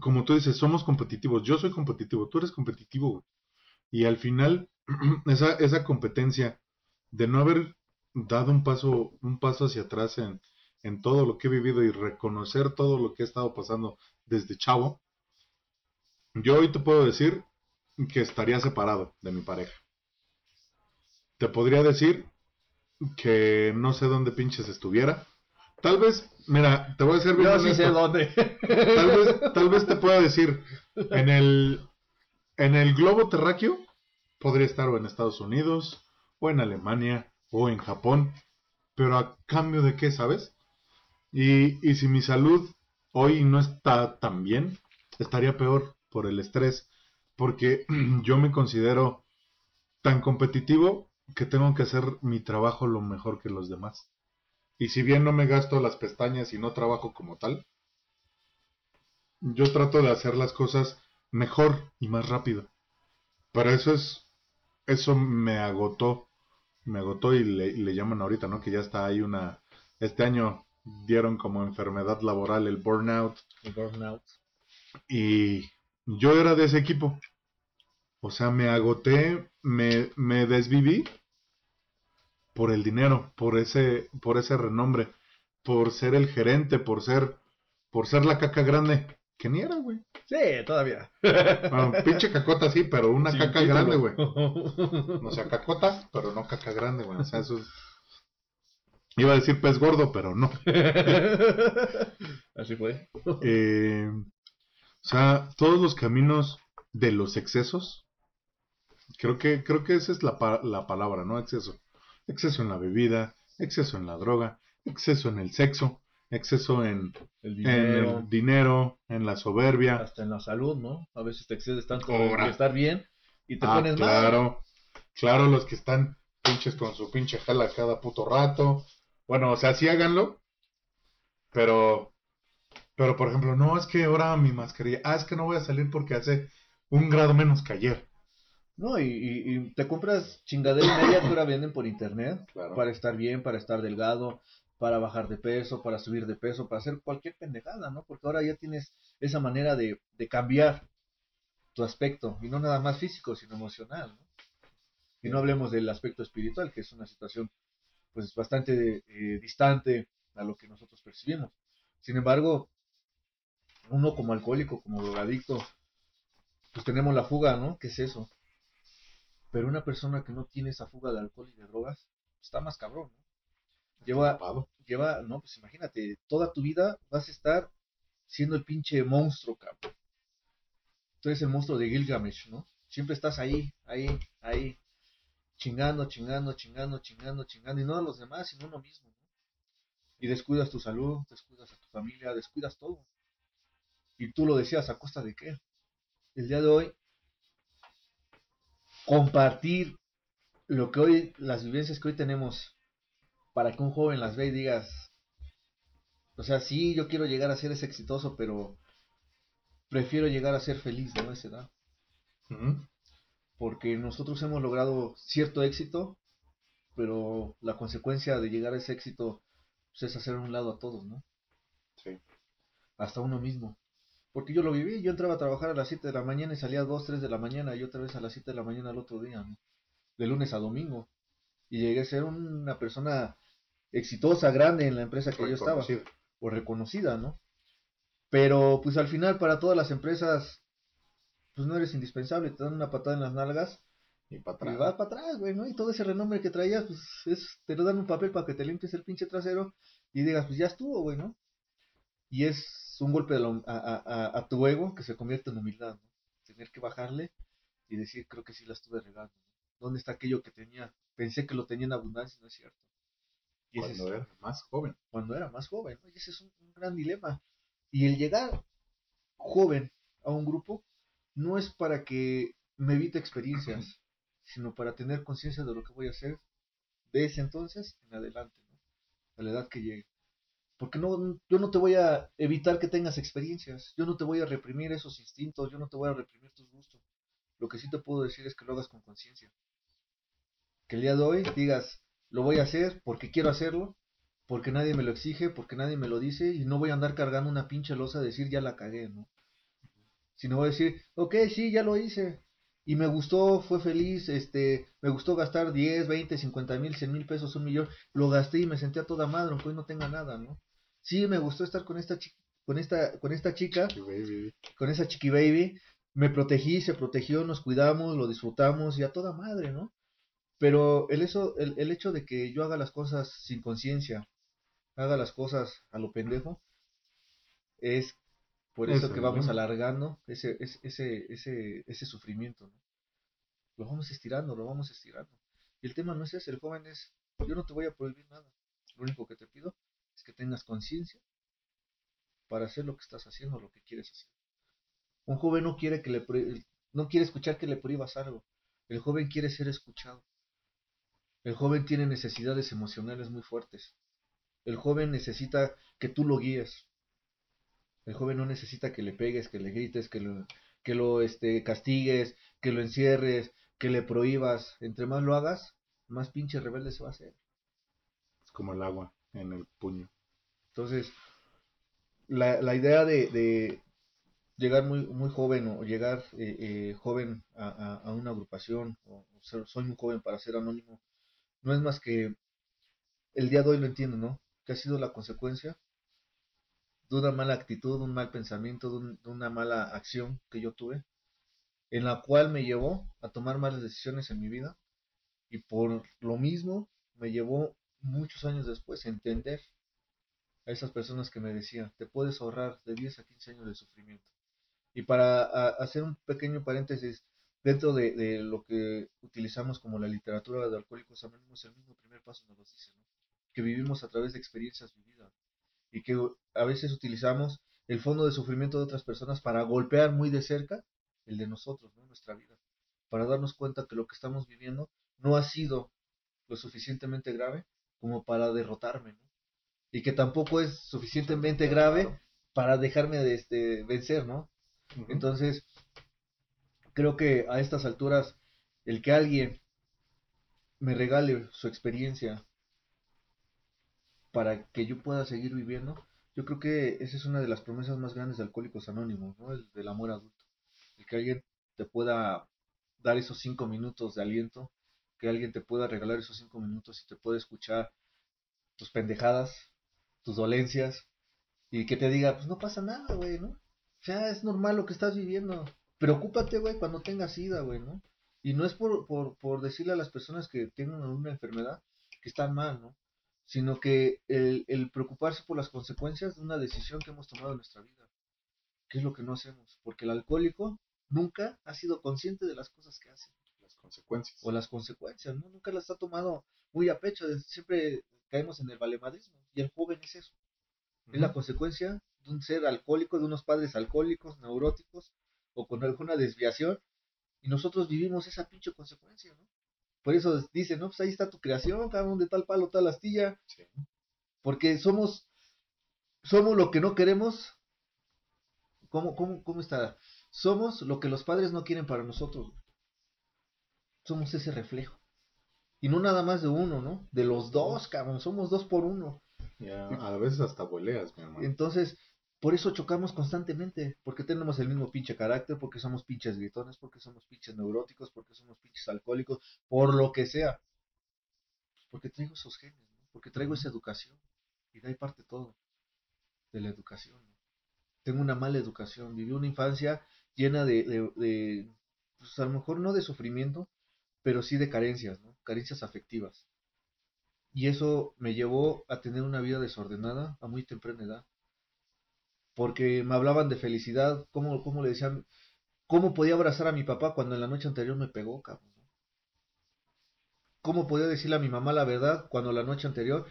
como tú dices, somos competitivos. Yo soy competitivo, tú eres competitivo. Y al final, esa, esa competencia de no haber dado un paso, un paso hacia atrás en, en todo lo que he vivido y reconocer todo lo que he estado pasando desde chavo, yo hoy te puedo decir que estaría separado de mi pareja. Te podría decir que no sé dónde pinches estuviera. Tal vez, mira, te voy a ser bien Yo sí sé dónde. Tal vez, tal vez te pueda decir, en el, en el globo terráqueo podría estar o en Estados Unidos, o en Alemania, o en Japón, pero a cambio de qué, ¿sabes? Y, y si mi salud hoy no está tan bien, estaría peor por el estrés, porque yo me considero tan competitivo que tengo que hacer mi trabajo lo mejor que los demás. Y si bien no me gasto las pestañas y no trabajo como tal, yo trato de hacer las cosas mejor y más rápido. Pero eso es, eso me agotó, me agotó y le, le llaman ahorita, ¿no? Que ya está ahí una, este año dieron como enfermedad laboral el burnout El burnout. y yo era de ese equipo. O sea, me agoté, me, me desviví por el dinero, por ese, por ese renombre, por ser el gerente, por ser, por ser la caca grande, que ni era, güey. Sí, todavía. Bueno, pinche cacota sí, pero una Sin caca título. grande, güey. O sea, cacota, pero no caca grande, güey. O sea, eso es... Iba a decir pez gordo, pero no. Así fue. Eh, o sea, todos los caminos de los excesos, creo que, creo que esa es la, pa- la palabra, ¿no? Exceso. Exceso en la bebida, exceso en la droga, exceso en el sexo, exceso en, El en dinero. el dinero, en la soberbia. Hasta en la salud, ¿no? A veces te excedes tanto de estar bien y te Ah, pones mal. claro, claro, los que están pinches con su pinche jala cada puto rato. Bueno, o sea, sí háganlo, pero, pero por ejemplo, no, es que ahora mi mascarilla, ah, es que no voy a salir porque hace un grado menos que ayer. No, y, y- y te compras chingadera y media que ahora venden por internet Claro. para estar bien, para estar delgado, para bajar de peso, para subir de peso, para hacer cualquier pendejada, ¿no? Porque ahora ya tienes esa manera de, de cambiar tu aspecto, y no nada más físico, sino emocional, ¿no? Y no hablemos del aspecto espiritual, que es una situación pues bastante eh, distante a lo que nosotros percibimos. Sin embargo, uno como alcohólico, como drogadicto, pues tenemos la fuga, ¿no? ¿Qué es eso? Pero una persona que no tiene esa fuga de alcohol y de drogas, está más cabrón, ¿no? Lleva, lleva, no, pues imagínate, toda tu vida vas a estar siendo el pinche monstruo, cabrón. Tú eres el monstruo de Gilgamesh, ¿no? Siempre estás ahí, ahí, ahí, chingando, chingando, chingando, chingando, chingando, y no a los demás, sino a uno mismo, ¿no? Y descuidas tu salud, descuidas a tu familia, descuidas todo. Y tú lo decías, ¿a costa de qué? El día de hoy, compartir lo que hoy, las vivencias que hoy tenemos, para que un joven las vea y digas, o sea, sí, yo quiero llegar a ser ese exitoso, pero prefiero llegar a ser feliz, ¿no? Esa edad. Porque nosotros hemos logrado cierto éxito, pero la consecuencia de llegar a ese éxito pues, es hacer un lado a todos, ¿no? Sí. Hasta uno mismo. Porque yo lo viví, yo entraba a trabajar a las 7 de la mañana y salía a 2, 3 de la mañana y otra vez a las 7 de la mañana al otro día, ¿no? De lunes a domingo. Y llegué a ser una persona exitosa, grande en la empresa que yo estaba o reconocida, ¿no? Pero pues al final para todas las empresas, pues no eres indispensable, te dan una patada en las nalgas Y para y atrás. vas para atrás, güey, ¿no? Y todo ese renombre que traías, pues es, te lo dan un papel para que te limpies el pinche trasero y digas, pues ya estuvo, güey, ¿no? Y es un golpe de la hum- a, a- a- tu ego que se convierte en humildad, ¿no? Tener que bajarle y decir, creo que sí la estuve regando. ¿Dónde está aquello que tenía? Pensé que lo tenía en abundancia, no es cierto. Y es- Cuando era más joven. cuando era más joven, ¿no? Y ese es un, un gran dilema. Y el llegar joven a un grupo no es para que me evite experiencias, sino para tener conciencia de lo que voy a hacer de ese entonces en adelante, ¿no? A la edad que llegue. Porque no, yo no te voy a evitar que tengas experiencias, yo no te voy a reprimir esos instintos, yo no te voy a reprimir tus gustos. Lo que sí te puedo decir es que lo hagas con conciencia. Que el día de hoy digas, lo voy a hacer porque quiero hacerlo, porque nadie me lo exige, porque nadie me lo dice, y no voy a andar cargando una pinche losa a decir ya la cagué, ¿no? Sino voy a decir, ok, sí, ya lo hice, y me gustó, fue feliz, este, me gustó gastar 10, 20, 50 mil, 100 mil pesos, un millón, lo gasté y me senté a toda madre, aunque hoy no tenga nada, ¿no? Sí, me gustó estar con esta chica, con esta, con esta chica, con esa chiqui baby, me protegí, se protegió, nos cuidamos, lo disfrutamos y a toda madre, ¿no? Pero el, eso, el, el hecho de que yo haga las cosas sin conciencia, haga las cosas a lo pendejo, es por eso, que vamos alargando ese, ese, ese, ese, ese sufrimiento, ¿no? Lo vamos estirando, lo vamos estirando. Y el tema no es ese, el joven es, yo no te voy a prohibir nada. Lo único que te pido que tengas conciencia para hacer lo que estás haciendo, lo que quieres hacer. Un joven no quiere que le no quiere escuchar que le prohíbas algo. El joven quiere ser escuchado. El joven tiene necesidades emocionales muy fuertes. El joven necesita que tú lo guíes. El joven no necesita que le pegues, que le grites, que lo, que lo este, castigues, que lo encierres, que le prohíbas. Entre más lo hagas, más pinche rebelde se va a hacer. Es como el agua en el puño. Entonces, la, la idea de, de, llegar muy, muy joven o llegar eh, eh, joven a, a, una agrupación, o, ser, soy muy joven para ser anónimo, no es más que el día de hoy lo entiendo, ¿no? Que ha sido la consecuencia de una mala actitud, un mal pensamiento, de, una mala acción que yo tuve, en la cual me llevó a tomar malas decisiones en mi vida y por lo mismo me llevó muchos años después entender a esas personas que me decían, te puedes ahorrar de 10 a 15 años de sufrimiento. Y para hacer un pequeño paréntesis, dentro de, lo que utilizamos como la literatura de Alcohólicos Anónimos, el mismo primer paso nos lo dice, que vivimos a través de experiencias vividas y que a veces utilizamos el fondo de sufrimiento de otras personas para golpear muy de cerca el de nosotros, ¿no? nuestra vida, para darnos cuenta que lo que estamos viviendo no ha sido lo suficientemente grave como para derrotarme, ¿no? Y que tampoco es suficientemente grave para dejarme de este, vencer, ¿no? Entonces, creo que a estas alturas, el que alguien me regale su experiencia para que yo pueda seguir viviendo, yo creo que esa es una de las promesas más grandes de Alcohólicos Anónimos, ¿no? El del amor adulto. El que alguien te pueda dar esos cinco minutos de aliento, que alguien te pueda regalar esos cinco minutos y te pueda escuchar tus pendejadas, tus dolencias, y que te diga, pues no pasa nada, güey, ¿no? O sea, es normal lo que estás viviendo. Preocúpate, güey, cuando tengas sida, güey, ¿no? Y no es por, por, por decirle a las personas que tienen una enfermedad que están mal, ¿no? sino que el, el, preocuparse por las consecuencias de una decisión que hemos tomado en nuestra vida. ¿Qué es lo que no hacemos? Porque el alcohólico nunca ha sido consciente de las cosas que hace. Consecuencias. O las consecuencias, ¿no? Nunca las ha tomado muy a pecho. Siempre caemos en el valemadrismo. Y el joven es eso. Es la consecuencia de un ser alcohólico, de unos padres alcohólicos, neuróticos o con alguna desviación. Y nosotros vivimos esa pinche consecuencia, ¿no? Por eso dicen, no, pues ahí está tu creación, cabrón, de tal palo, tal astilla. Porque somos, somos lo que no queremos. ¿Cómo, cómo, cómo está? Somos lo que los padres no quieren para nosotros. Somos ese reflejo. Y no nada más de uno, ¿no? De los dos, cabrón. Somos dos por uno. a veces hasta boleas, mi hermano. Entonces, por eso chocamos constantemente, porque tenemos el mismo pinche carácter, porque somos pinches gritones, porque somos pinches neuróticos, porque somos pinches alcohólicos, por lo que sea. Porque traigo esos genes, porque traigo esa educación. Y de ahí parte todo, de la educación. Tengo una mala educación, viví una infancia llena de, de, pues a lo mejor no de sufrimiento, pero sí de carencias, ¿no? carencias afectivas. Y eso me llevó a tener una vida desordenada a muy temprana edad porque me hablaban de felicidad, cómo, cómo le decían, cómo podía abrazar a mi papá cuando en la noche anterior me pegó, cabrón. ¿Cómo podía decirle a mi mamá la verdad cuando la noche anterior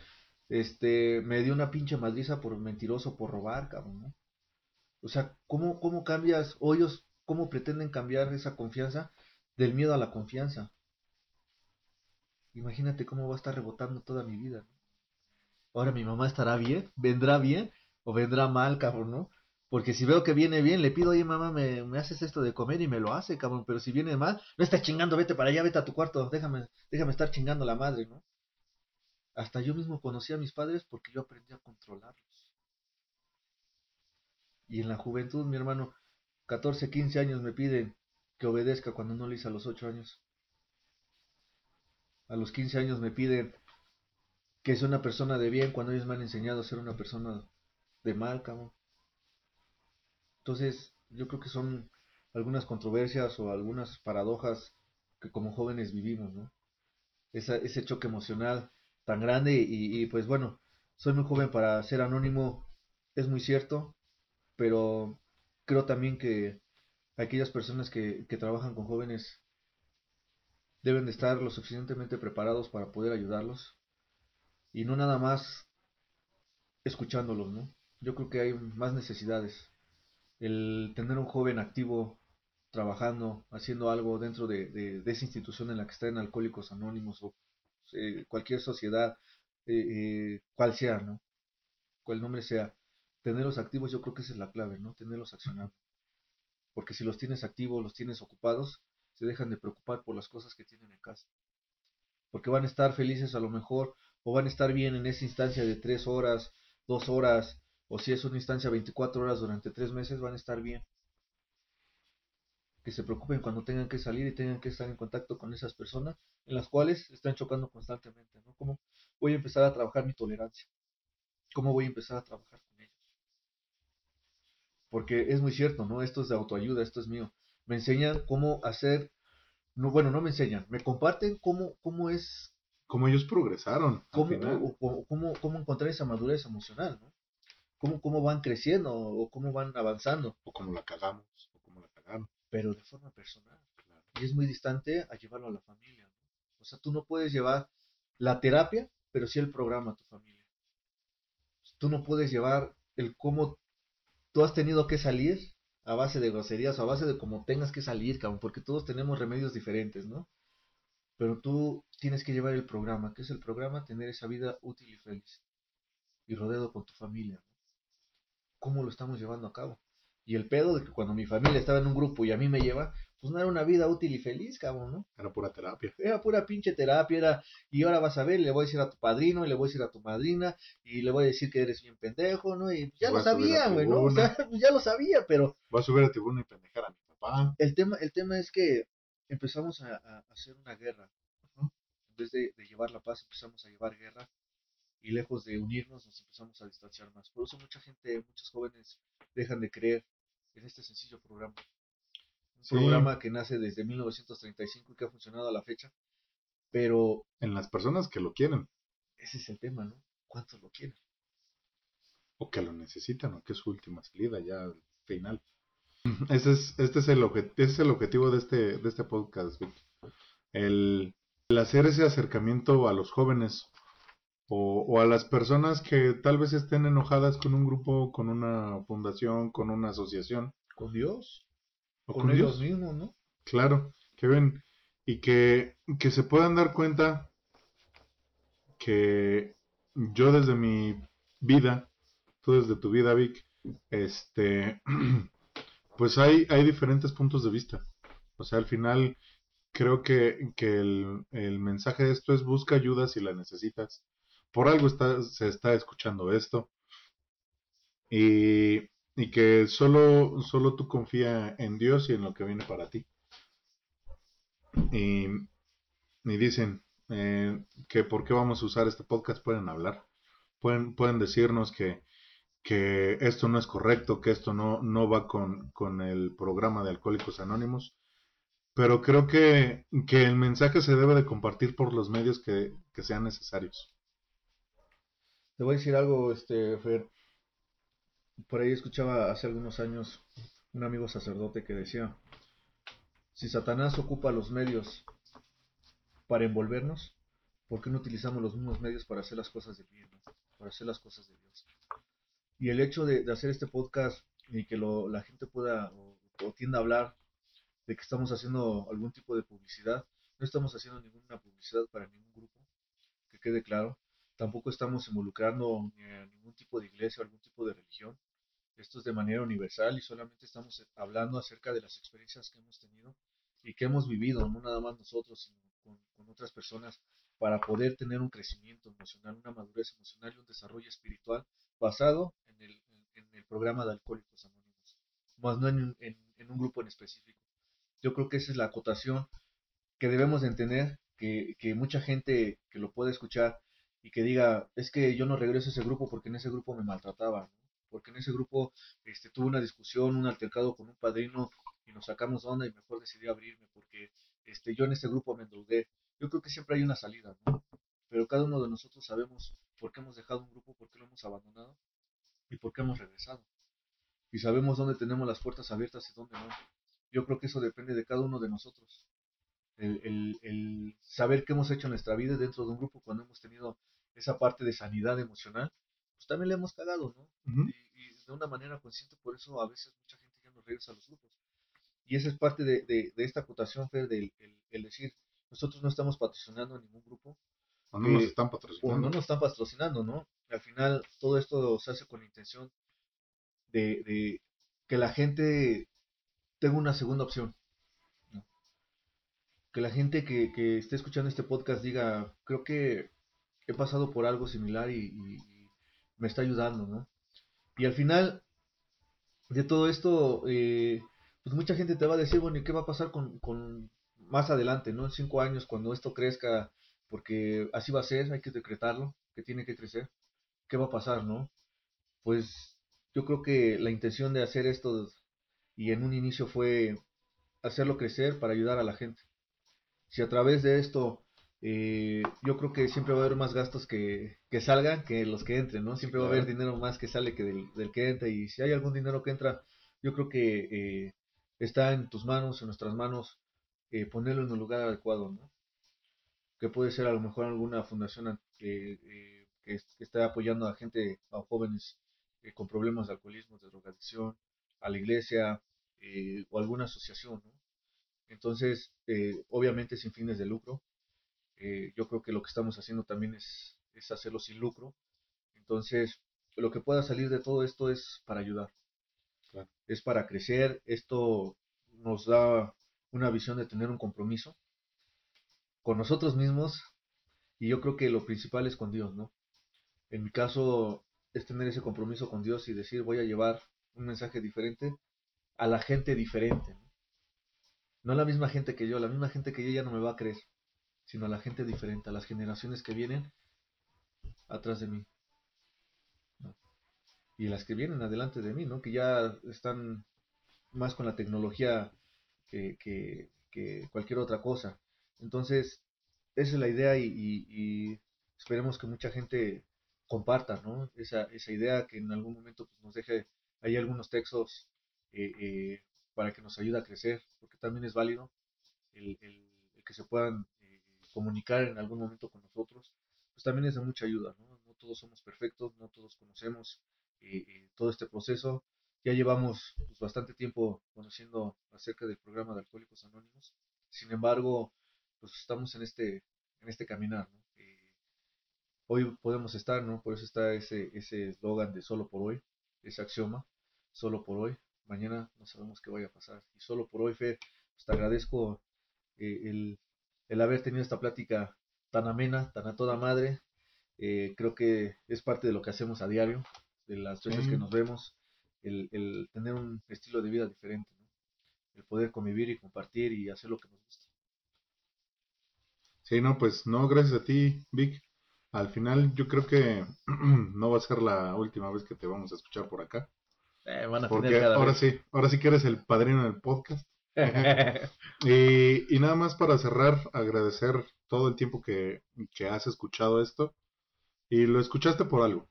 este, me dio una pinche madriza por mentiroso, por robar, cabrón, O sea, ¿cómo, cómo cambias, o ellos, cómo pretenden cambiar esa confianza del miedo a la confianza? Imagínate cómo va a estar rebotando toda mi vida. Ahora mi mamá estará bien, vendrá bien, o vendrá mal, cabrón, ¿no? Porque si veo que viene bien, le pido, oye, mamá, me, me, haces esto de comer y me lo hace, cabrón. Pero si viene mal, no estás chingando, vete para allá, vete a tu cuarto, déjame, déjame estar chingando la madre, ¿no? hasta yo mismo conocí a mis padres porque yo aprendí a controlarlos. Y en la juventud, mi hermano, 14, 15 años me piden que obedezca cuando no lo hice a los 8 años. A los 15 años me piden que sea una persona de bien cuando ellos me han enseñado a ser una persona de mal, cabrón. Entonces, yo creo que son algunas controversias o algunas paradojas que como jóvenes vivimos, ¿no? ese choque emocional tan grande y, pues bueno, soy muy joven para ser anónimo, es muy cierto, pero creo también que aquellas personas que, que trabajan con jóvenes deben de estar lo suficientemente preparados para poder ayudarlos y no nada más escuchándolos, ¿no? Yo creo que hay más necesidades. El tener un joven activo trabajando, haciendo algo dentro de, esa institución en la que están Alcohólicos Anónimos o eh, cualquier sociedad, eh, eh, cual sea, ¿no? Cual nombre sea, tenerlos activos yo creo que esa es la clave, ¿no? Tenerlos accionando. Porque si los tienes activos, los tienes ocupados, se dejan de preocupar por las cosas que tienen en casa. Porque van a estar felices a lo mejor, o van a estar bien en esa instancia de tres horas, dos horas, o si es una instancia 24 horas durante tres meses, van a estar bien que se preocupen cuando tengan que salir y tengan que estar en contacto con esas personas en las cuales están chocando constantemente, ¿no? ¿Cómo voy a empezar a trabajar mi tolerancia? ¿Cómo voy a empezar a trabajar con ellos? Porque es muy cierto, ¿no? Esto es de autoayuda, esto es mío. Me enseñan cómo hacer, no, bueno, no me enseñan, me comparten cómo, cómo es... Cómo ellos progresaron. Cómo, cómo, cómo encontrar esa madurez emocional, ¿no? Cómo, cómo van creciendo o cómo van avanzando. O cómo la cagamos, o cómo la cagamos pero de forma personal. Y es muy distante a llevarlo a la familia. O sea, tú no puedes llevar la terapia, pero sí el programa a tu familia. Tú no puedes llevar el cómo tú has tenido que salir a base de groserías o a base de cómo tengas que salir, cabrón, porque todos tenemos remedios diferentes, ¿no? Pero tú tienes que llevar el programa. ¿Qué es el programa? Tener esa vida útil y feliz. Y rodeado con tu familia. ¿Cómo lo estamos llevando a cabo? Y el pedo de que cuando mi familia estaba en un grupo y a mí me lleva, pues no era una vida útil y feliz, cabrón, ¿no? Era pura terapia. Era pura pinche terapia, era, y ahora vas a ver, le voy a decir a tu padrino, y le voy a decir a tu madrina, y le voy a decir que eres bien pendejo, ¿no? Y ya lo sabía, güey, ¿no? O sea, pues ya lo sabía, pero... Voy a subir a tribuna y pendejar a mi papá. El tema, el tema es que empezamos a, hacer una guerra. En vez de, de llevar la paz, empezamos a llevar guerra y lejos de unirnos nos empezamos a distanciar más. Por eso mucha gente, muchos jóvenes dejan de creer en este sencillo programa. Un programa que nace desde 1935 y que ha funcionado a la fecha, pero... En las personas que lo quieren. Ese es el tema, ¿no? ¿Cuántos lo quieren? O que lo necesitan, o que es su última salida ya final. Ese es, este es el, es el objetivo de este, de este podcast, El, el hacer ese acercamiento a los jóvenes o, a las personas que tal vez estén enojadas con un grupo, con una fundación, con una asociación. Con Dios. O con, ellos mismos, ¿no? Claro, que ven y que, que se puedan dar cuenta que yo desde mi vida, tú desde tu vida, Vic, este, pues hay, hay diferentes puntos de vista. O sea, al final creo que, que el, el mensaje de esto es busca ayuda si la necesitas por algo está, se está escuchando esto. Y, que solo, solo tú confía en Dios y en lo que viene para ti. Y, y dicen eh, que por qué vamos a usar este podcast, pueden hablar. Pueden, pueden decirnos que, que esto no es correcto, que esto no, no va con, con el programa de Alcohólicos Anónimos. Pero creo que, que el mensaje se debe de compartir por los medios que, que sean necesarios. Te voy a decir algo, este, Fer. Por ahí escuchaba hace algunos años un amigo sacerdote que decía, si Satanás ocupa los medios para envolvernos, ¿por qué no utilizamos los mismos medios para hacer las cosas de bien, para hacer las cosas de Dios? Y el hecho de, hacer este podcast y que la gente pueda o, o tienda a hablar de que estamos haciendo algún tipo de publicidad, no estamos haciendo ninguna publicidad para ningún grupo, que quede claro tampoco estamos involucrando en ningún tipo de iglesia o algún tipo de religión. Esto es de manera universal y solamente estamos hablando acerca de las experiencias que hemos tenido y que hemos vivido, no nada más nosotros, sino con, otras personas para poder tener un crecimiento emocional, una madurez emocional y un desarrollo espiritual basado en el, en, el programa de Alcohólicos Anónimos, más no en, en, un grupo en específico. Yo creo que esa es la acotación que debemos de entender, que, que mucha gente que lo puede escuchar y que diga, es que yo no regreso a ese grupo porque en ese grupo me maltrataba, porque en ese grupo este, tuve una discusión, un altercado con un padrino y nos sacamos onda y mejor decidí abrirme porque este, yo en ese grupo me endeudé. Yo creo que siempre hay una salida, ¿no? Pero cada uno de nosotros sabemos por qué hemos dejado un grupo, por qué lo hemos abandonado y por qué hemos regresado. Y sabemos dónde tenemos las puertas abiertas y dónde no. Yo creo que eso depende de cada uno de nosotros. El, el, saber qué hemos hecho en nuestra vida dentro de un grupo cuando hemos tenido esa parte de sanidad emocional, pues también le hemos cagado, ¿no? y, de una manera consciente, por eso a veces mucha gente ya no regresa a los grupos. Y esa es parte de, de, esta acotación, Fer, del el, decir, nosotros no estamos patrocinando a ningún grupo. O no nos están patrocinando. O no nos están patrocinando, ¿no? Al final, todo esto se hace con la intención de, de que la gente tenga una segunda opción. Que la gente que, que esté escuchando este podcast diga, creo que he pasado por algo similar y, me está ayudando, ¿no? Y al final de todo esto, eh, pues mucha gente te va a decir, bueno, ¿y qué va a pasar con, con más adelante, ¿no? En cinco años, cuando esto crezca, porque así va a ser, hay que decretarlo, que tiene que crecer. ¿Qué va a pasar, no? Pues yo creo que la intención de hacer esto y en un inicio fue hacerlo crecer para ayudar a la gente. Si a través de esto eh, yo creo que siempre va a haber más gastos que, que salgan que los que entren, ¿no? Siempre va a haber dinero más que sale que del, del, que entra y si hay algún dinero que entra, yo creo que eh, está en tus manos, en nuestras manos, eh, ponerlo en un lugar adecuado, ¿no? Que puede ser a lo mejor alguna fundación que, que, esté apoyando a gente, a jóvenes con problemas de alcoholismo, de drogadicción, a la iglesia o alguna asociación, ¿no? Entonces, obviamente sin fines de lucro, eh, yo creo que lo que estamos haciendo también es, es hacerlo sin lucro. Entonces, lo que pueda salir de todo esto es para ayudar. Es para crecer. Esto nos da una visión de tener un compromiso con nosotros mismos. Y yo creo que lo principal es con Dios, ¿no? En mi caso es tener ese compromiso con Dios y decir voy a llevar un mensaje diferente a la gente diferente. No, no la misma gente que yo, la misma gente que yo ya no me va a creer sino a la gente diferente, a las generaciones que vienen atrás de mí. Y las que vienen adelante de mí, ¿no? Que ya están más con la tecnología que, cualquier otra cosa. Entonces, esa es la idea y, esperemos que mucha gente comparta, ¿no? Esa, esa idea que en algún momento pues, nos deje ahí algunos textos eh, eh, para que nos ayude a crecer, porque también es válido el, que se puedan comunicar en algún momento con nosotros, pues también es de mucha ayuda, ¿no? Todos somos perfectos, no todos conocemos eh, eh, todo este proceso. Ya llevamos pues, bastante tiempo conociendo acerca del programa de Alcohólicos Anónimos. Sin embargo, pues estamos en este, en este caminar, ¿no? Eh, hoy podemos estar, ¿no? Por eso está ese eslogan de solo por hoy, ese axioma, solo por hoy. Mañana no sabemos qué vaya a pasar. Y solo por hoy, Fe, pues te agradezco el, el haber tenido esta plática tan amena, tan a toda madre. Eh, creo que es parte de lo que hacemos a diario, de las veces que nos vemos, el, tener un estilo de vida diferente, el poder convivir y compartir y hacer lo que nos gusta. Sí, no, pues no, gracias a ti, Vic. Al final yo creo que no va a ser la última vez que te vamos a escuchar por acá. Eh, van a porque ahora sí, ahora sí que eres el padrino del podcast. y, nada más para cerrar, agradecer todo el tiempo que, has escuchado esto. Y lo escuchaste por algo.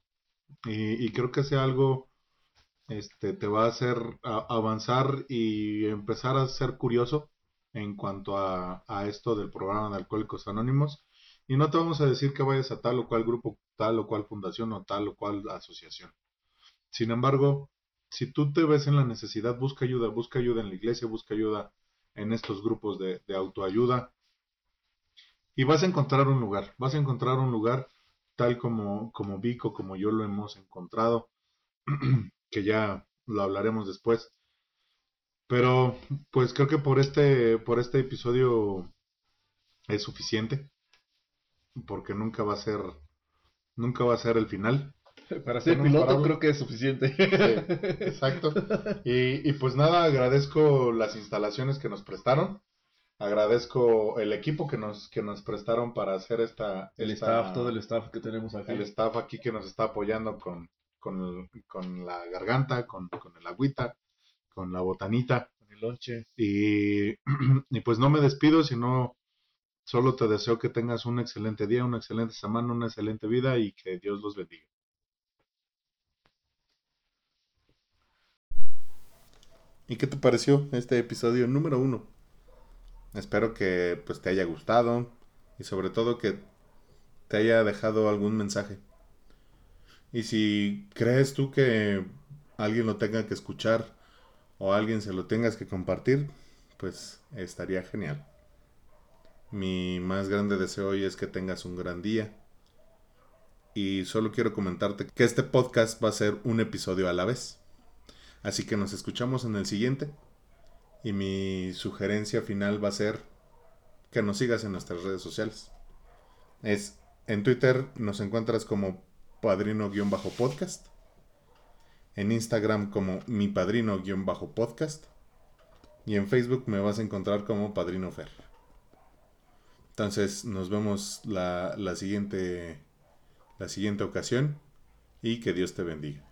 Y, creo que ese algo este, te va a hacer avanzar y empezar a ser curioso en cuanto a, a, esto del programa de Alcohólicos Anónimos. Y no te vamos a decir que vayas a tal o cual grupo, tal o cual fundación o tal o cual asociación. Sin embargo, si tú te ves en la necesidad, busca ayuda, busca ayuda en la iglesia, busca ayuda en estos grupos de, autoayuda. Y vas a encontrar un lugar, vas a encontrar un lugar tal como, como Vico, como yo lo hemos encontrado, que ya lo hablaremos después. Pero pues creo que por este, por este episodio es suficiente. Porque nunca va a ser, nunca va a ser el final. Para ser Tenemos piloto creo que es suficiente. Sí, exacto. Y, y pues nada, agradezco las instalaciones que nos prestaron. Agradezco el equipo que nos, que nos prestaron para hacer esta... El esta- staff, todo el staff que tenemos aquí. el staff aquí que nos está apoyando con, con, el- con la garganta, con, con el agüita, con la botanita. Con el lonche. Y, y pues no me despido, sino solo te deseo que tengas un excelente día, una excelente semana, una excelente vida y que Dios los bendiga. ¿Y qué te pareció este episodio número uno? Espero que pues te haya gustado y sobre todo que te haya dejado algún mensaje. Y si crees tú que alguien lo tenga que escuchar o alguien se lo tengas que compartir, pues estaría genial. Mi más grande deseo hoy es que tengas un gran día. Y solo quiero comentarte que este podcast va a ser un episodio a la vez. Así que nos escuchamos en el siguiente. Y mi sugerencia final va a ser que nos sigas en nuestras redes sociales. Es en Twitter nos encuentras como padrino-podcast. En Instagram como mi padrino-podcast. Y en Facebook me vas a encontrar como Padrino Fer. Entonces nos vemos la, la siguiente la siguiente ocasión y que Dios te bendiga.